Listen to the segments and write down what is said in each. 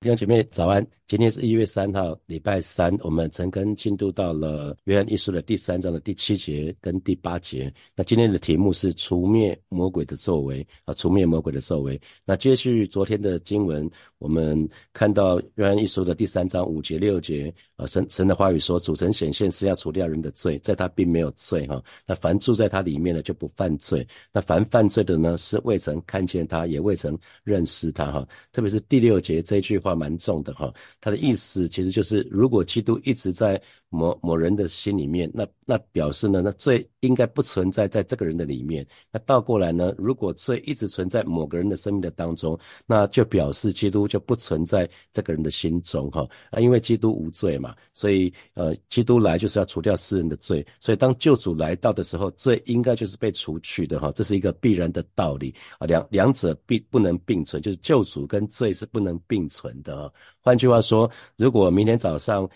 弟兄姐妹早安，今天是一月三号，礼拜三，我们陈根进度到了约翰一书的第三章的第七节跟第八节。那今天的题目是除灭魔鬼的作为啊，除灭魔鬼的作为。那接续昨天的经文，我们看到约翰一书的第三章五节六节啊，神神的话语说，主神显现是要除掉人的罪，在他并没有罪哈。那凡住在他里面的就不犯罪，那凡犯罪的呢，是未曾看见他，也未曾认识他哈。特别是第六节这一句话。话蛮重的哈，他的意思其实就是，如果基督一直在。某某人的心里面，那那表示呢，那罪应该不存在在这个人的里面。那倒过来呢，如果罪一直存在某个人的生命的当中，那就表示基督就不存在这个人的心中哈啊，因为基督无罪嘛，所以呃，基督来就是要除掉世人的罪，所以当救主来到的时候，罪应该就是被除去的哈，这是一个必然的道理啊，两两者必不能并存，就是救主跟罪是不能并存的。换句话说，如果明天早上。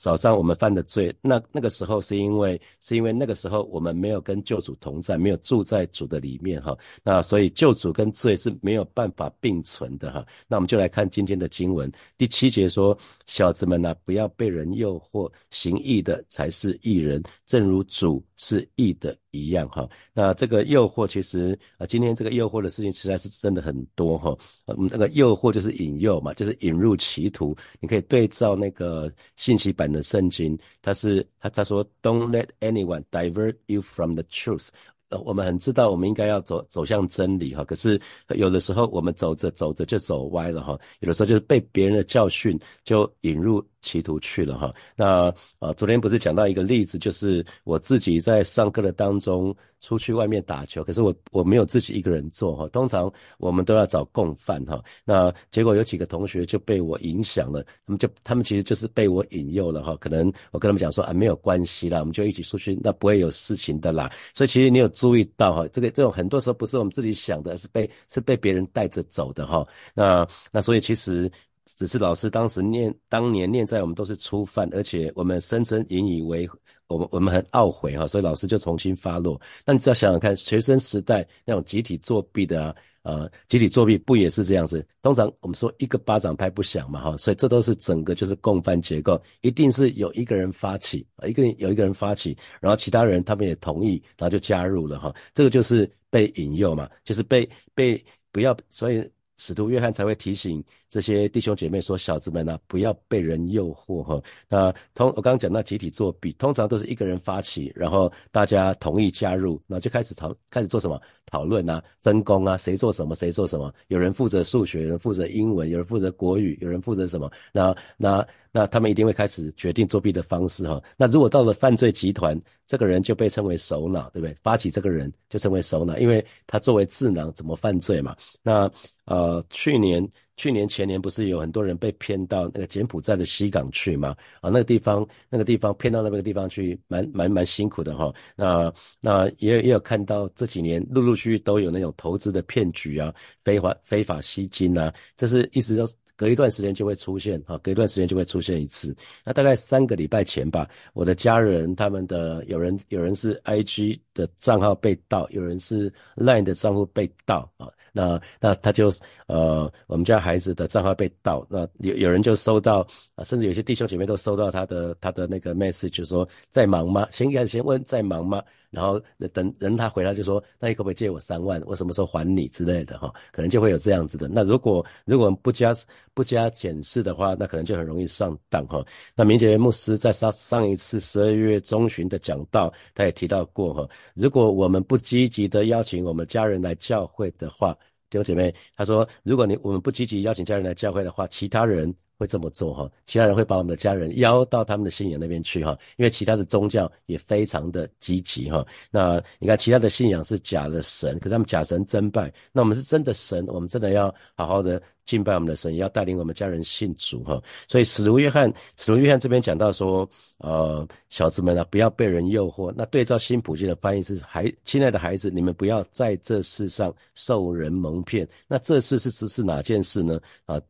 早上我们犯的罪，那那个时候是因为是因为那个时候我们没有跟救主同在，没有住在主的里面哈。那所以救主跟罪是没有办法并存的哈。那我们就来看今天的经文第七节说：小子们呐，不要被人诱惑，行义的才是义人，正如主是义的。一样哈，那这个诱惑其实啊，今天这个诱惑的事情实在是真的很多哈。嗯，那个诱惑就是引诱嘛，就是引入歧途。你可以对照那个信息版的圣经，他是他他说，Don't let anyone divert you from the truth。呃，我们很知道我们应该要走走向真理哈，可是有的时候我们走着走着就走歪了哈，有的时候就是被别人的教训就引入。歧途去了哈，那啊，昨天不是讲到一个例子，就是我自己在上课的当中出去外面打球，可是我我没有自己一个人做哈，通常我们都要找共犯哈，那结果有几个同学就被我影响了，他们就他们其实就是被我引诱了哈，可能我跟他们讲说啊没有关系啦，我们就一起出去，那不会有事情的啦，所以其实你有注意到哈，这个这种很多时候不是我们自己想的，而是被是被别人带着走的哈，那那所以其实。只是老师当时念当年念在我们都是初犯，而且我们深深引以为我们我们很懊悔哈，所以老师就重新发落。那你只要想想看，学生时代那种集体作弊的啊，呃，集体作弊不也是这样子？通常我们说一个巴掌拍不响嘛哈，所以这都是整个就是共犯结构，一定是有一个人发起，一个有一个人发起，然后其他人他们也同意，然后就加入了哈，这个就是被引诱嘛，就是被被不要，所以。使徒约翰才会提醒这些弟兄姐妹说：“小子们呐，不要被人诱惑哈。那通我刚刚讲到集体作弊，通常都是一个人发起，然后大家同意加入，然后就开始讨开始做什么讨论啊，分工啊，谁做什么，谁做什么。有人负责数学，有人负责英文，有人负责国语，有人负责什么？那那那他们一定会开始决定作弊的方式哈。那如果到了犯罪集团，这个人就被称为首脑，对不对？发起这个人就称为首脑，因为他作为智囊怎么犯罪嘛？那。呃，去年、去年前年不是有很多人被骗到那个柬埔寨的西港去吗？啊，那个地方，那个地方骗到那个地方去，蛮蛮蛮辛苦的哈。那那也也有看到这几年陆陆续续都有那种投资的骗局啊，非法非法吸金啊，这是一直都。隔一段时间就会出现，哈，隔一段时间就会出现一次。那大概三个礼拜前吧，我的家人他们的有人有人是 I G 的账号被盗，有人是 Line 的账户被盗啊。那那他就呃，我们家孩子的账号被盗，那有有人就收到啊，甚至有些弟兄姐妹都收到他的他的那个 message，说在忙吗？先开始先问在忙吗？然后等人他回来就说，那你可不可以借我三万？我什么时候还你之类的哈？可能就会有这样子的。那如果如果不加不加检视的话，那可能就很容易上当哈。那明杰牧师在上上一次十二月中旬的讲道，他也提到过哈，如果我们不积极的邀请我们家人来教会的话，弟兄姐妹，他说，如果你我们不积极邀请家人来教会的话，其他人。会这么做哈，其他人会把我们的家人邀到他们的信仰那边去哈，因为其他的宗教也非常的积极哈。那你看，其他的信仰是假的神，可是他们假神真拜，那我们是真的神，我们真的要好好的敬拜我们的神，要带领我们家人信主哈。所以使徒约翰，使徒约翰这边讲到说，呃，小子们啊，不要被人诱惑。那对照新普京的翻译是，孩亲爱的孩子，你们不要在这世上受人蒙骗。那这事是指是哪件事呢？啊？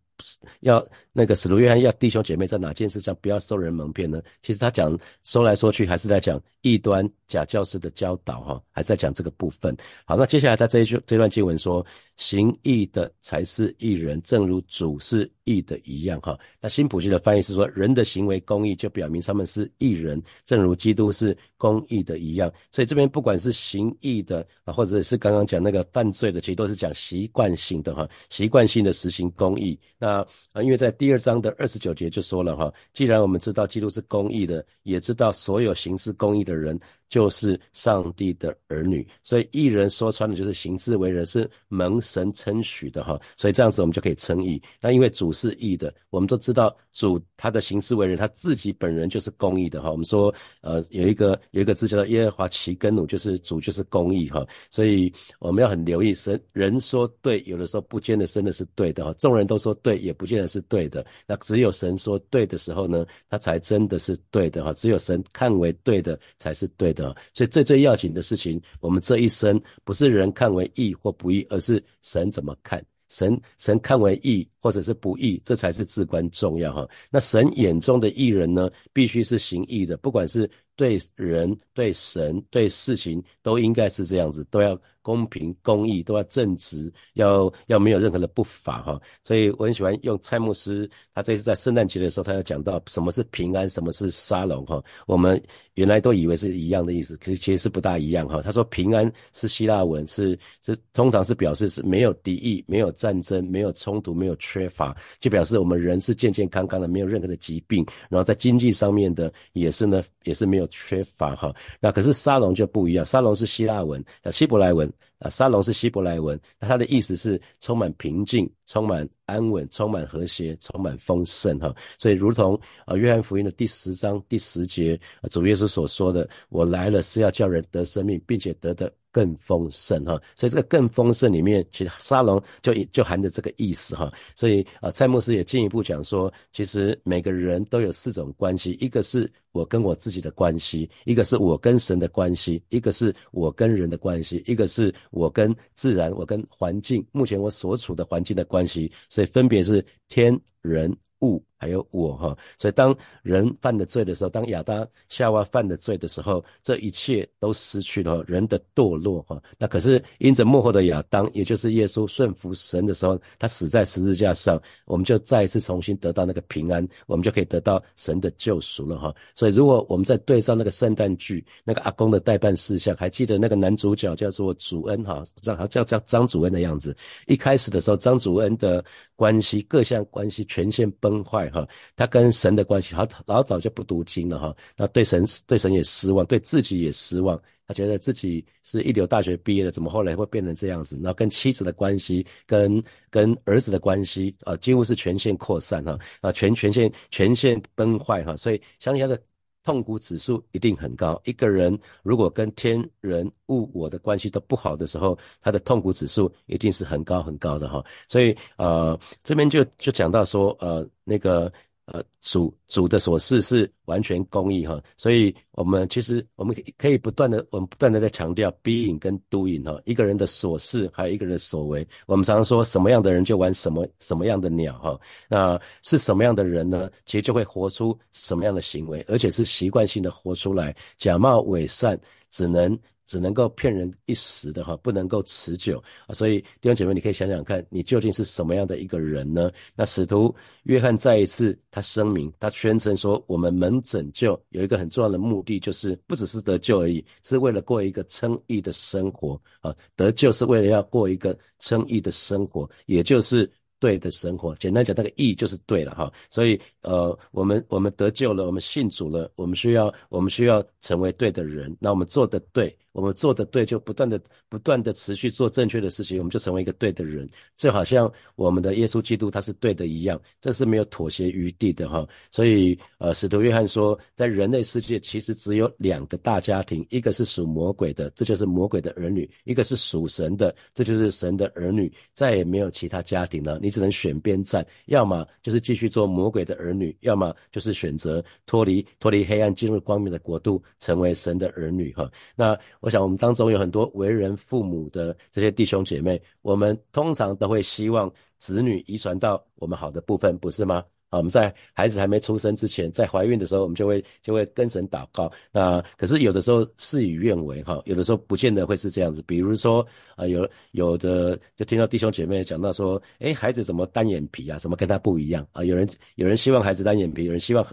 要那个使徒约翰要弟兄姐妹在哪件事上不要受人蒙骗呢？其实他讲说来说去还是在讲异端假教师的教导哈，还在讲这个部分。好，那接下来他这一句这段经文说，行义的才是义人，正如主是义的一样哈。那新普济的翻译是说，人的行为公义，就表明他们是义人，正如基督是公义的一样。所以这边不管是行义的啊，或者是刚刚讲那个犯罪的，其实都是讲习惯性的哈，习惯性的实行公义。那啊，因为在第二章的二十九节就说了哈，既然我们知道基督是公义的，也知道所有行事公义的这人就是上帝的儿女，所以艺人说穿的就是行事为人是蒙神称许的哈，所以这样子我们就可以称义。那因为主是义的，我们都知道主他的行事为人，他自己本人就是公义的哈。我们说呃有一个有一个字叫做耶和华其根努，就是主就是公义哈。所以我们要很留意神人说对，有的时候不见得真的是对的哈。众人都说对，也不见得是对的。那只有神说对的时候呢，他才真的是对的哈。只有神看为对的才是对的。所以最最要紧的事情，我们这一生不是人看为义或不义，而是神怎么看。神神看为义或者是不义，这才是至关重要哈。那神眼中的义人呢，必须是行义的，不管是对人、对神、对事情，都应该是这样子，都要。公平、公义都要正直，要要没有任何的不法哈。所以我很喜欢用蔡牧师，他这次在圣诞节的时候，他要讲到什么是平安，什么是沙龙哈。我们原来都以为是一样的意思，可是其实是不大一样哈。他说平安是希腊文，是是通常是表示是没有敌意、没有战争、没有冲突、没有缺乏，就表示我们人是健健康康的，没有任何的疾病。然后在经济上面的也是呢，也是没有缺乏哈。那可是沙龙就不一样，沙龙是希腊文，那希伯来文。啊，沙龙是希伯来文，那它的意思是充满平静、充满安稳、充满和谐、充满丰盛哈。所以，如同啊，约翰福音的第十章第十节，主耶稣所说的：“我来了是要叫人得生命，并且得的。”更丰盛哈，所以这个更丰盛里面，其实沙龙就就含着这个意思哈。所以啊，蔡牧师也进一步讲说，其实每个人都有四种关系：一个是我跟我自己的关系，一个是我跟神的关系，一个是我跟人的关系，一个是我跟自然、我跟环境，目前我所处的环境的关系。所以分别是天人。物还有我哈，所以当人犯的罪的时候，当亚当夏娃犯的罪的时候，这一切都失去了人的堕落哈。那可是因着幕后的亚当，也就是耶稣顺服神的时候，他死在十字架上，我们就再一次重新得到那个平安，我们就可以得到神的救赎了哈。所以如果我们在对上那个圣诞剧，那个阿公的代办事项，还记得那个男主角叫做主恩哈，叫叫叫张主恩的样子。一开始的时候，张主恩的关系各项关系全线。崩坏哈，他跟神的关系好老早就不读经了哈，那对神对神也失望，对自己也失望，他觉得自己是一流大学毕业的，怎么后来会变成这样子？那跟妻子的关系，跟跟儿子的关系啊，几乎是全线扩散哈啊，全全线全线崩坏哈，所以相信他的。痛苦指数一定很高。一个人如果跟天人物我的关系都不好的时候，他的痛苦指数一定是很高很高的哈。所以呃，这边就就讲到说呃那个。呃，主主的所事是完全公义哈，所以我们其实我们可以不断的，我们不断的在强调 being 跟 doing 哈，一个人的所事还有一个人的所为。我们常常说什么样的人就玩什么什么样的鸟哈，那是什么样的人呢？其实就会活出什么样的行为，而且是习惯性的活出来，假冒伪善，只能。只能够骗人一时的哈，不能够持久啊！所以弟兄姐妹，你可以想想看，你究竟是什么样的一个人呢？那使徒约翰再一次他声明，他宣称说，我们门拯救有一个很重要的目的，就是不只是得救而已，是为了过一个称义的生活啊！得救是为了要过一个称义的生活，也就是对的生活。简单讲，那个义就是对了哈。所以呃，我们我们得救了，我们信主了，我们需要我们需要成为对的人，那我们做的对。我们做的对，就不断的、不断的持续做正确的事情，我们就成为一个对的人。就好像我们的耶稣基督他是对的一样，这是没有妥协余地的哈。所以，呃，使徒约翰说，在人类世界其实只有两个大家庭，一个是属魔鬼的，这就是魔鬼的儿女；一个是属神的，这就是神的儿女。再也没有其他家庭了，你只能选边站，要么就是继续做魔鬼的儿女，要么就是选择脱离脱离黑暗，进入光明的国度，成为神的儿女哈。那。我想，我们当中有很多为人父母的这些弟兄姐妹，我们通常都会希望子女遗传到我们好的部分，不是吗？啊，我们在孩子还没出生之前，在怀孕的时候，我们就会就会跟神祷告。那可是有的时候事与愿违哈，有的时候不见得会是这样子。比如说啊，有有的就听到弟兄姐妹讲到说，哎，孩子怎么单眼皮啊？怎么跟他不一样啊？有人有人希望孩子单眼皮，有人希望。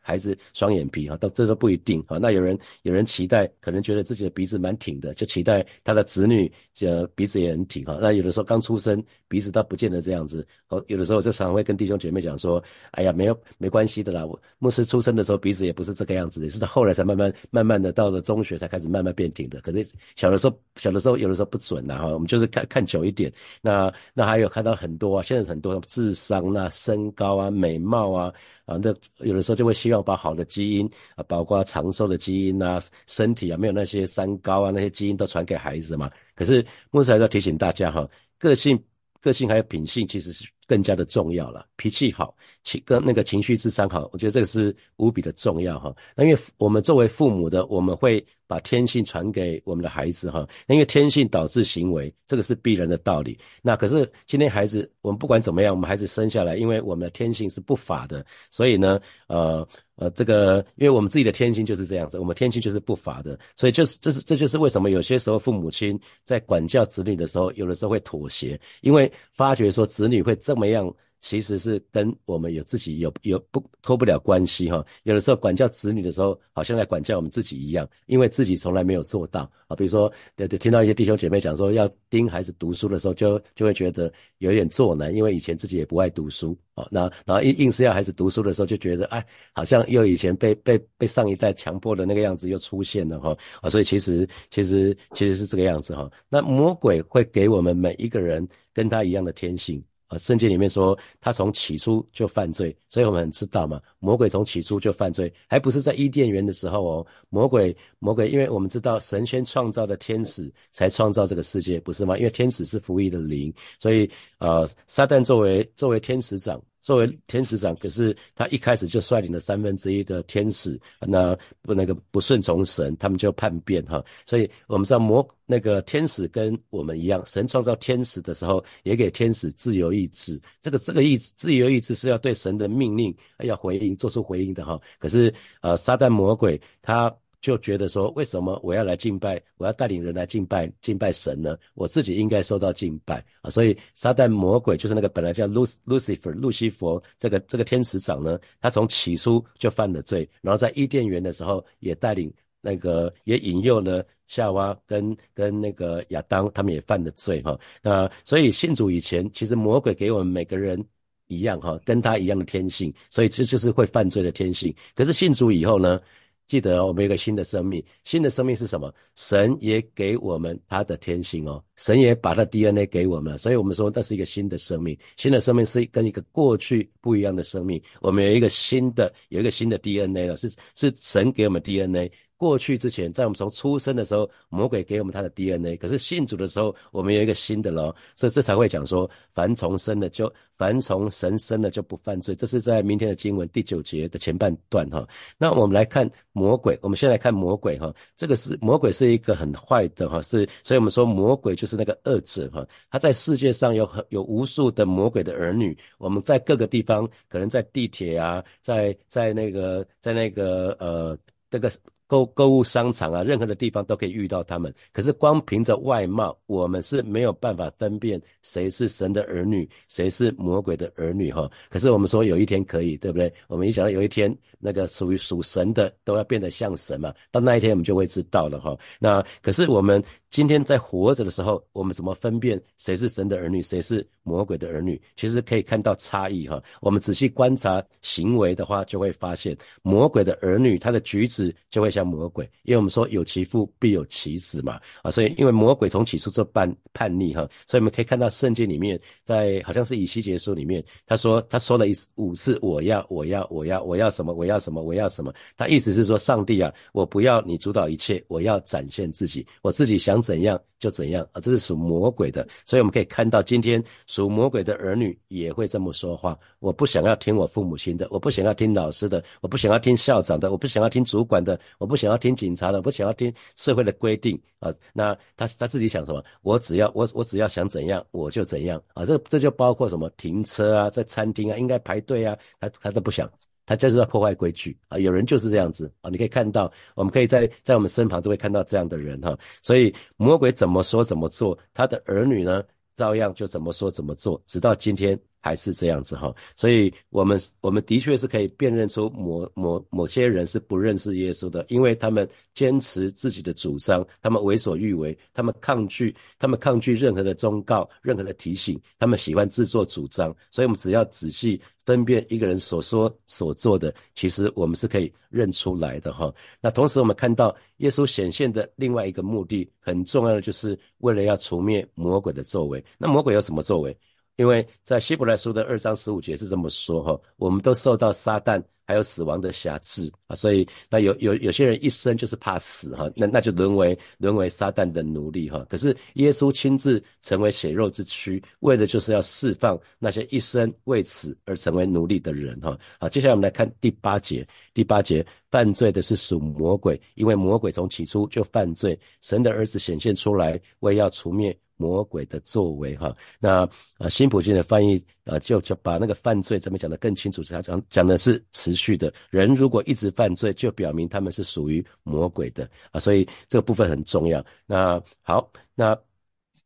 孩子双眼皮哈，到这都不一定哈。那有人有人期待，可能觉得自己的鼻子蛮挺的，就期待他的子女呃鼻子也很挺哈。那有的时候刚出生鼻子倒不见得这样子。哦，有的时候就常会跟弟兄姐妹讲说，哎呀，没有没关系的啦。我牧师出生的时候鼻子也不是这个样子，也是后来才慢慢慢慢的到了中学才开始慢慢变挺的。可是小的时候小的时候有的时候不准呐哈。我们就是看看久一点。那那还有看到很多啊，现在很多智商啊、身高啊、美貌啊。反正有的时候就会希望把好的基因啊，包括长寿的基因啊，身体啊，没有那些三高啊，那些基因都传给孩子嘛。可是牧师还是要提醒大家哈，个性、个性还有品性其实是更加的重要了。脾气好，情跟那个情绪智商好，我觉得这个是无比的重要哈。那因为我们作为父母的，我们会。把天性传给我们的孩子哈，因为天性导致行为，这个是必然的道理。那可是今天孩子，我们不管怎么样，我们孩子生下来，因为我们的天性是不法的，所以呢，呃呃，这个因为我们自己的天性就是这样子，我们天性就是不法的，所以就是这是这就是为什么有些时候父母亲在管教子女的时候，有的时候会妥协，因为发觉说子女会这么样。其实是跟我们有自己有有不脱不了关系哈。有的时候管教子女的时候，好像在管教我们自己一样，因为自己从来没有做到啊。比如说，对对，听到一些弟兄姐妹讲说要盯孩子读书的时候，就就会觉得有点作难，因为以前自己也不爱读书哦。那然后硬硬是要孩子读书的时候，就觉得哎，好像又以前被被被上一代强迫的那个样子又出现了哈啊。所以其实其实其实是这个样子哈。那魔鬼会给我们每一个人跟他一样的天性。啊，圣经里面说他从起初就犯罪，所以我们很知道嘛，魔鬼从起初就犯罪，还不是在伊甸园的时候哦。魔鬼，魔鬼，因为我们知道神仙创造的天使才创造这个世界，不是吗？因为天使是服役的灵，所以呃，撒旦作为作为天使长。作为天使长，可是他一开始就率领了三分之一的天使，那不那个不顺从神，他们就叛变哈。所以我们知道魔那个天使跟我们一样，神创造天使的时候，也给天使自由意志。这个这个意志，自由意志是要对神的命令要回应，做出回应的哈。可是呃，撒旦魔鬼他。就觉得说，为什么我要来敬拜，我要带领人来敬拜敬拜神呢？我自己应该受到敬拜啊！所以撒旦魔鬼就是那个本来叫 Luc Lucifer 路西佛这个这个天使长呢，他从起初就犯了罪，然后在伊甸园的时候也带领那个也引诱了夏娃跟跟那个亚当，他们也犯了罪哈。那所以信主以前，其实魔鬼给我们每个人一样哈，跟他一样的天性，所以这就是会犯罪的天性。可是信主以后呢？记得哦我们有一个新的生命，新的生命是什么？神也给我们他的天性哦，神也把他 DNA 给我们，所以我们说那是一个新的生命。新的生命是跟一个过去不一样的生命，我们有一个新的，有一个新的 DNA 了，是是神给我们 DNA。过去之前，在我们从出生的时候，魔鬼给我们他的 DNA，可是信主的时候，我们有一个新的了，所以这才会讲说，凡从生的就凡从神生的就不犯罪。这是在明天的经文第九节的前半段哈。那我们来看魔鬼，我们先来看魔鬼哈，这个是魔鬼是一个很坏的哈，是所以我们说魔鬼就是那个恶者哈。他在世界上有很有无数的魔鬼的儿女，我们在各个地方，可能在地铁啊，在在那个在那个呃这个。购购物商场啊，任何的地方都可以遇到他们。可是光凭着外貌，我们是没有办法分辨谁是神的儿女，谁是魔鬼的儿女哈。可是我们说有一天可以，对不对？我们一想到有一天那个属于属神的都要变得像神嘛，到那一天我们就会知道了哈。那可是我们今天在活着的时候，我们怎么分辨谁是神的儿女，谁是魔鬼的儿女？其实可以看到差异哈。我们仔细观察行为的话，就会发现魔鬼的儿女他的举止就会像。魔鬼，因为我们说有其父必有其子嘛，啊，所以因为魔鬼从起初就叛叛逆哈，所以我们可以看到圣经里面，在好像是以西结书里面，他说他说了一五次我要我要我要我要什么我要什么我要什么，他意思是说上帝啊，我不要你主导一切，我要展现自己，我自己想怎样就怎样啊，这是属魔鬼的。所以我们可以看到，今天属魔鬼的儿女也会这么说话：我不想要听我父母亲的，我不想要听老师的，我不想要听校长的，我不想要听主管的，我不想要听警察的，我不想要听社会的规定啊。那他他自己想什么？我只要我我只要想怎样我就怎样啊。这这就包括什么停车啊，在餐厅啊应该排队啊，他他都不想。他就是在破坏规矩啊！有人就是这样子啊！你可以看到，我们可以在在我们身旁都会看到这样的人哈。所以魔鬼怎么说怎么做，他的儿女呢，照样就怎么说怎么做，直到今天。还是这样子哈，所以我们我们的确是可以辨认出某某某些人是不认识耶稣的，因为他们坚持自己的主张，他们为所欲为，他们抗拒，他们抗拒任何的忠告，任何的提醒，他们喜欢自作主张。所以，我们只要仔细分辨一个人所说所做的，其实我们是可以认出来的哈。那同时，我们看到耶稣显现的另外一个目的，很重要的就是为了要除灭魔鬼的作为。那魔鬼有什么作为？因为在希伯来书的二章十五节是这么说哈，我们都受到撒旦还有死亡的辖制啊，所以那有有有些人一生就是怕死哈，那那就沦为沦为撒旦的奴隶哈。可是耶稣亲自成为血肉之躯，为的就是要释放那些一生为此而成为奴隶的人哈。好，接下来我们来看第八节，第八节犯罪的是属魔鬼，因为魔鬼从起初就犯罪，神的儿子显现出来，为要除灭。魔鬼的作为，哈，那啊，辛普金的翻译啊，就就把那个犯罪怎么讲的更清楚，他讲讲的是持续的，人如果一直犯罪，就表明他们是属于魔鬼的啊，所以这个部分很重要。那好，那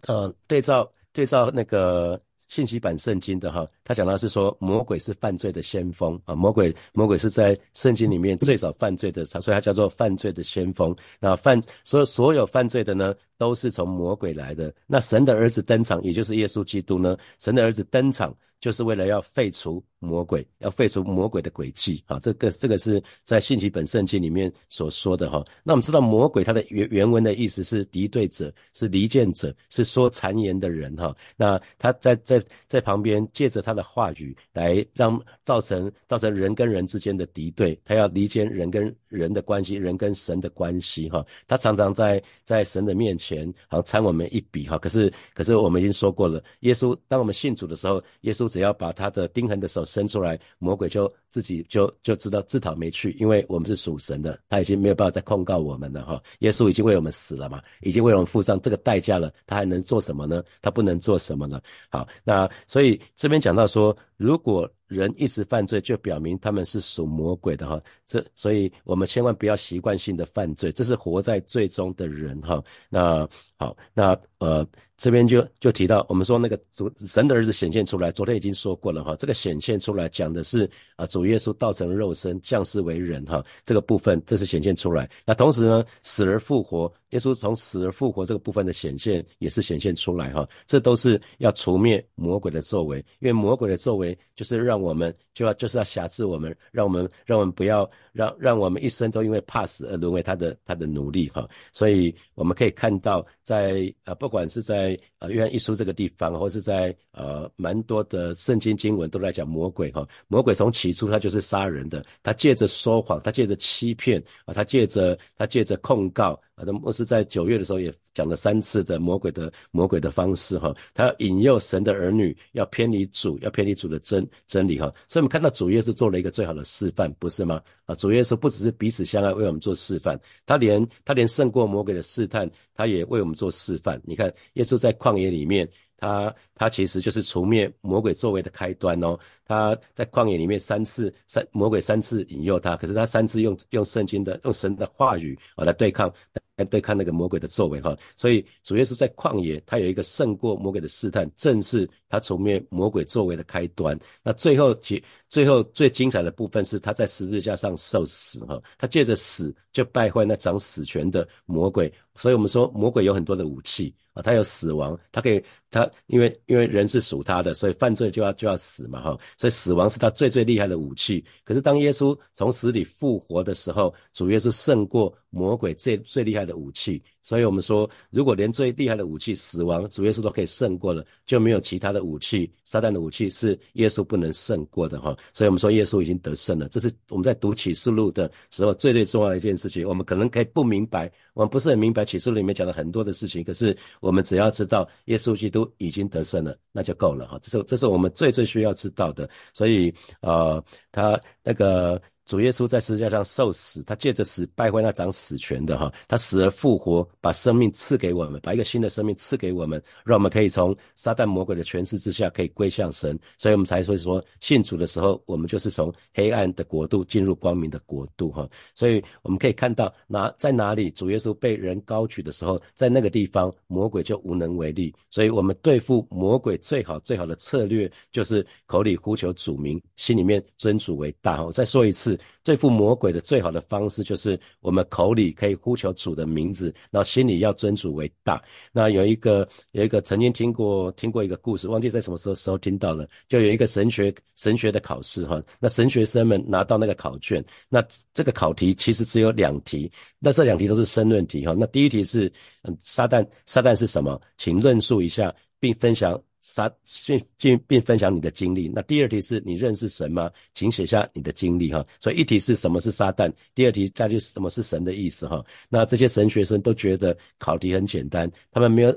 呃，对照对照那个。信息版圣经的哈，他讲到是说魔鬼是犯罪的先锋啊，魔鬼魔鬼是在圣经里面最早犯罪的，所以他叫做犯罪的先锋。那犯所有所有犯罪的呢，都是从魔鬼来的。那神的儿子登场，也就是耶稣基督呢，神的儿子登场。就是为了要废除魔鬼，要废除魔鬼的诡计啊！这个这个是在信息本圣经里面所说的哈。那我们知道魔鬼它的原原文的意思是敌对者，是离间者，是说谗言的人哈。那他在在在旁边借着他的话语来让造成造成人跟人之间的敌对，他要离间人跟人的关系，人跟神的关系哈。他常常在在神的面前好像参我们一笔哈。可是可是我们已经说过了，耶稣当我们信主的时候，耶稣。只要把他的钉痕的手伸出来，魔鬼就自己就就知道自讨没趣，因为我们是属神的，他已经没有办法再控告我们了哈。耶稣已经为我们死了嘛，已经为我们付上这个代价了，他还能做什么呢？他不能做什么呢？好，那所以这边讲到说，如果人一直犯罪，就表明他们是属魔鬼的哈。这所以我们千万不要习惯性的犯罪，这是活在罪中的人哈。那好，那呃。这边就就提到，我们说那个主神的儿子显现出来，昨天已经说过了哈。这个显现出来讲的是啊，主耶稣道成肉身降世为人哈，这个部分这是显现出来。那同时呢，死而复活，耶稣从死而复活这个部分的显现也是显现出来哈。这都是要除灭魔鬼的作为，因为魔鬼的作为就是让我们就要就是要辖制我们，让我们让我们不要让让我们一生都因为怕死而沦为他的他的奴隶哈。所以我们可以看到，在啊不管是在在呃约翰一书这个地方，或是在呃蛮多的圣经经文都在讲魔鬼哈，魔鬼从起初他就是杀人的，他借着说谎，他借着欺骗啊，他借着他借着控告。啊，那牧师在九月的时候也讲了三次的魔鬼的魔鬼的方式哈，他要引诱神的儿女要偏离主，要偏离主的真真理哈，所以我们看到主耶稣做了一个最好的示范，不是吗？啊，主耶稣不只是彼此相爱为我们做示范，他连他连胜过魔鬼的试探，他也为我们做示范。你看，耶稣在旷野里面。他他其实就是除灭魔鬼作为的开端哦。他在旷野里面三次三魔鬼三次引诱他，可是他三次用用圣经的用神的话语啊来对抗来对抗那个魔鬼的作为哈。所以主耶稣在旷野，他有一个胜过魔鬼的试探，正是他除灭魔鬼作为的开端。那最后结最后最精彩的部分是他在十字架上受死哈。他借着死就败坏那掌死权的魔鬼。所以我们说魔鬼有很多的武器。啊，他有死亡，他可以，他因为因为人是属他的，所以犯罪就要就要死嘛，哈，所以死亡是他最最厉害的武器。可是当耶稣从死里复活的时候，主耶稣胜过。魔鬼最最厉害的武器。所以我们说，如果连最厉害的武器死亡，主耶稣都可以胜过了，就没有其他的武器，撒旦的武器是耶稣不能胜过的哈。所以我们说，耶稣已经得胜了。这是我们在读启示录的时候最最重要的一件事情。我们可能可以不明白，我们不是很明白启示录里面讲了很多的事情，可是我们只要知道耶稣基督已经得胜了，那就够了哈。这是这是我们最最需要知道的。所以呃，他那个。主耶稣在十字架上受死，他借着死败坏那掌死权的哈，他死而复活，把生命赐给我们，把一个新的生命赐给我们，让我们可以从撒旦魔鬼的权势之下可以归向神，所以我们才会说信主的时候，我们就是从黑暗的国度进入光明的国度哈。所以我们可以看到哪在哪里主耶稣被人高举的时候，在那个地方魔鬼就无能为力。所以我们对付魔鬼最好最好的策略就是口里呼求主名，心里面尊主为大。我再说一次。对付魔鬼的最好的方式，就是我们口里可以呼求主的名字，然后心里要尊主为大。那有一个有一个曾经听过听过一个故事，忘记在什么时候时候听到了，就有一个神学神学的考试哈，那神学生们拿到那个考卷，那这个考题其实只有两题，那这两题都是申论题哈。那第一题是嗯，撒旦撒旦是什么？请论述一下并分享。撒并并并分享你的经历。那第二题是你认识神吗？请写下你的经历哈。所以一题是什么是撒旦，第二题再就是什么是神的意思哈。那这些神学生都觉得考题很简单，他们没有。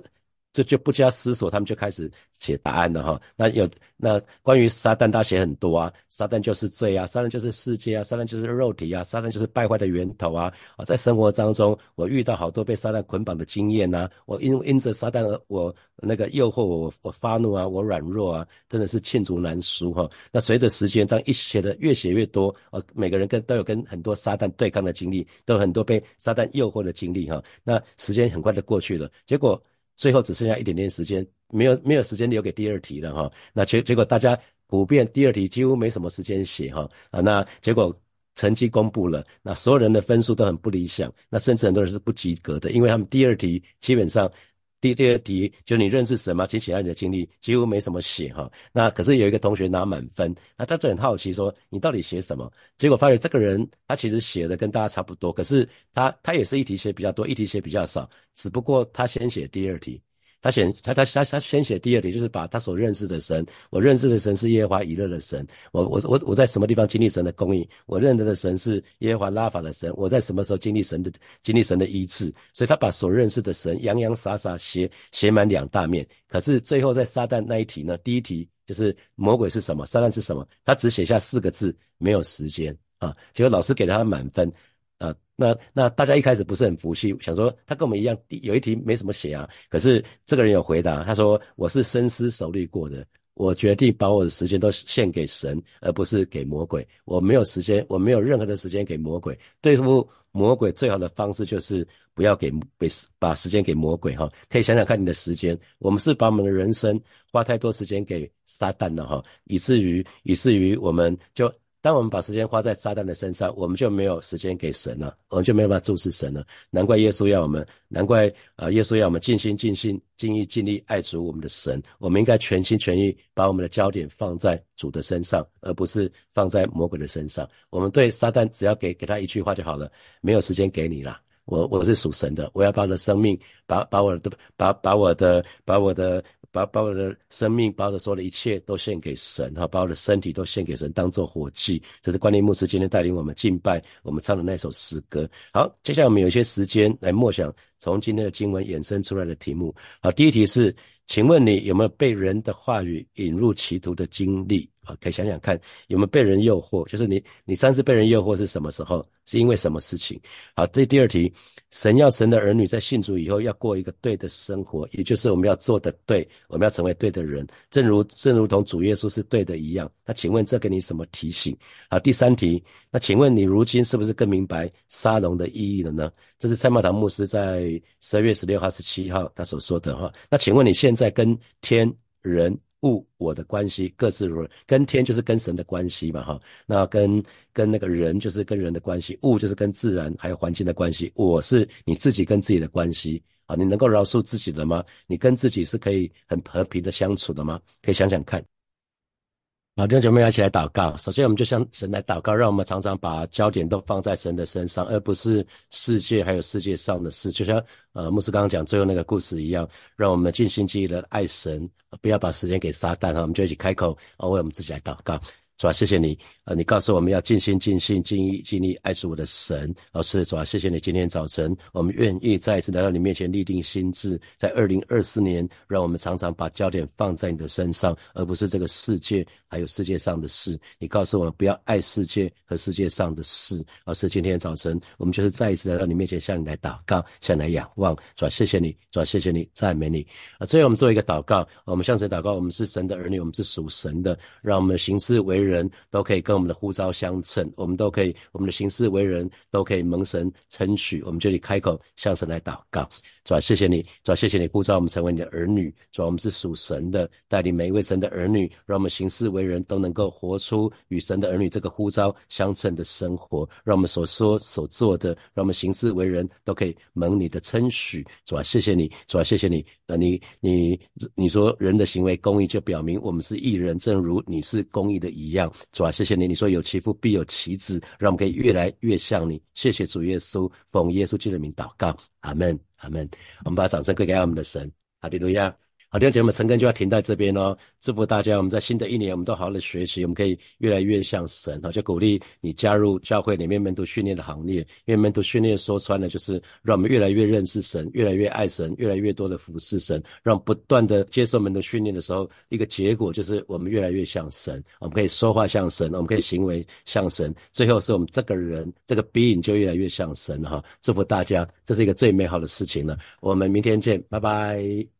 这就不加思索，他们就开始写答案了哈。那有那关于撒旦，大写很多啊。撒旦就是罪啊，撒旦就是世界啊，撒旦就是肉体啊，撒旦就是败坏的源头啊。啊，在生活当中，我遇到好多被撒旦捆绑的经验呐。我因因着撒旦而，我那个诱惑我，我发怒啊，我软弱啊，真的是罄竹难书哈。那随着时间这样一写的越写越多，啊，每个人跟都有跟很多撒旦对抗的经历，都有很多被撒旦诱惑的经历哈。那时间很快的过去了，结果。最后只剩下一点点时间，没有没有时间留给第二题了哈。那结结果大家普遍第二题几乎没什么时间写哈啊。那结果成绩公布了，那所有人的分数都很不理想，那甚至很多人是不及格的，因为他们第二题基本上。第第二题就你认识神吗？请写下你的经历，几乎没什么写哈。那可是有一个同学拿满分，那他就很好奇说你到底写什么？结果发现这个人他其实写的跟大家差不多，可是他他也是一题写比较多，一题写比较少，只不过他先写第二题。他写他他他他先写第二题，就是把他所认识的神，我认识的神是耶和华以勒的神，我我我我在什么地方经历神的供应？我认得的神是耶和华拉法的神，我在什么时候经历神的经历神的医治？所以他把所认识的神洋洋洒洒写写满两大面。可是最后在撒旦那一题呢？第一题就是魔鬼是什么？撒旦是什么？他只写下四个字，没有时间啊。结果老师给他满分。那那大家一开始不是很服气，想说他跟我们一样，有一题没什么写啊。可是这个人有回答，他说我是深思熟虑过的，我决定把我的时间都献给神，而不是给魔鬼。我没有时间，我没有任何的时间给魔鬼。对付魔鬼最好的方式就是不要给给把时间给魔鬼哈。可以想想看你的时间，我们是把我们的人生花太多时间给撒旦了哈，以至于以至于我们就。当我们把时间花在撒旦的身上，我们就没有时间给神了，我们就没有办法注视神了。难怪耶稣要我们，难怪啊，耶稣要我们尽心尽心尽意尽力爱主我们的神。我们应该全心全意把我们的焦点放在主的身上，而不是放在魔鬼的身上。我们对撒旦只要给给他一句话就好了，没有时间给你了。我我是属神的，我要把我的生命，把把我的把把我的把我的。把把我的生命，把我的所有的一切都献给神哈，把我的身体都献给神，当做火祭。这是关念牧师今天带领我们敬拜，我们唱的那首诗歌。好，接下来我们有一些时间来默想从今天的经文衍生出来的题目。好，第一题是，请问你有没有被人的话语引入歧途的经历？啊，可以想想看，有没有被人诱惑？就是你，你上次被人诱惑是什么时候？是因为什么事情？好，这第二题，神要神的儿女在信主以后要过一个对的生活，也就是我们要做的对，我们要成为对的人，正如正如同主耶稣是对的一样。那请问这给你什么提醒？好，第三题，那请问你如今是不是更明白沙龙的意义了呢？这是蔡茂堂牧师在十二月十六号、十七号他所说的哈。那请问你现在跟天人？物我的关系各自如跟天就是跟神的关系嘛哈，那跟跟那个人就是跟人的关系，物就是跟自然还有环境的关系。我是你自己跟自己的关系啊，你能够饶恕自己的吗？你跟自己是可以很和平的相处的吗？可以想想看。好，弟兄姐妹一起来祷告。首先，我们就向神来祷告，让我们常常把焦点都放在神的身上，而不是世界还有世界上的事。就像呃牧师刚刚讲最后那个故事一样，让我们尽心尽力的爱神，不要把时间给撒旦哈。我们就一起开口啊，为我们自己来祷告。主啊，谢谢你，呃，你告诉我们要尽心尽心尽意尽力爱主我的神。老师，主啊，谢谢你，今天早晨我们愿意再一次来到你面前立定心智，在二零二四年，让我们常常把焦点放在你的身上，而不是这个世界还有世界上的事。你告诉我们不要爱世界和世界上的事。老师，今天早晨我们就是再一次来到你面前，向你来祷告，向你来仰望。主啊，谢谢你，主啊，谢谢你，赞美你。啊，最后我们做一个祷告，我们向神祷告，我们是神的儿女，我们是属神的，让我们行事为。人人都可以跟我们的呼召相称，我们都可以，我们的行事为人，都可以蒙神称许。我们这里开口向神来祷告，主啊，谢谢你，主啊，谢谢你呼召我们成为你的儿女，主啊，我们是属神的，带领每一位神的儿女，让我们行事为人，都能够活出与神的儿女这个呼召相称的生活，让我们所说所做的，让我们行事为人，都可以蒙你的称许。主啊，谢谢你，主啊，谢谢你。那你你你说人的行为公义，就表明我们是义人，正如你是公义的一样。主啊，谢谢你！你说有其父必有其子，让我们可以越来越像你。谢谢主耶稣，奉耶稣基督的名祷告，阿门，阿门。我们把掌声归给我们的神，哈利路亚。好，弟兄姐妹们，陈根就要停在这边哦。祝福大家，我们在新的一年，我们都好好的学习，我们可以越来越像神。好，就鼓励你加入教会里面门徒训练的行列。因为门徒训练说穿了，就是让我们越来越认识神，越来越爱神，越来越多的服侍神。让不断的接受门徒训练的时候，一个结果就是我们越来越像神。我们可以说话像神，我们可以行为像神。最后是我们这个人这个 being 就越来越像神哈。祝福大家，这是一个最美好的事情了。我们明天见，拜拜。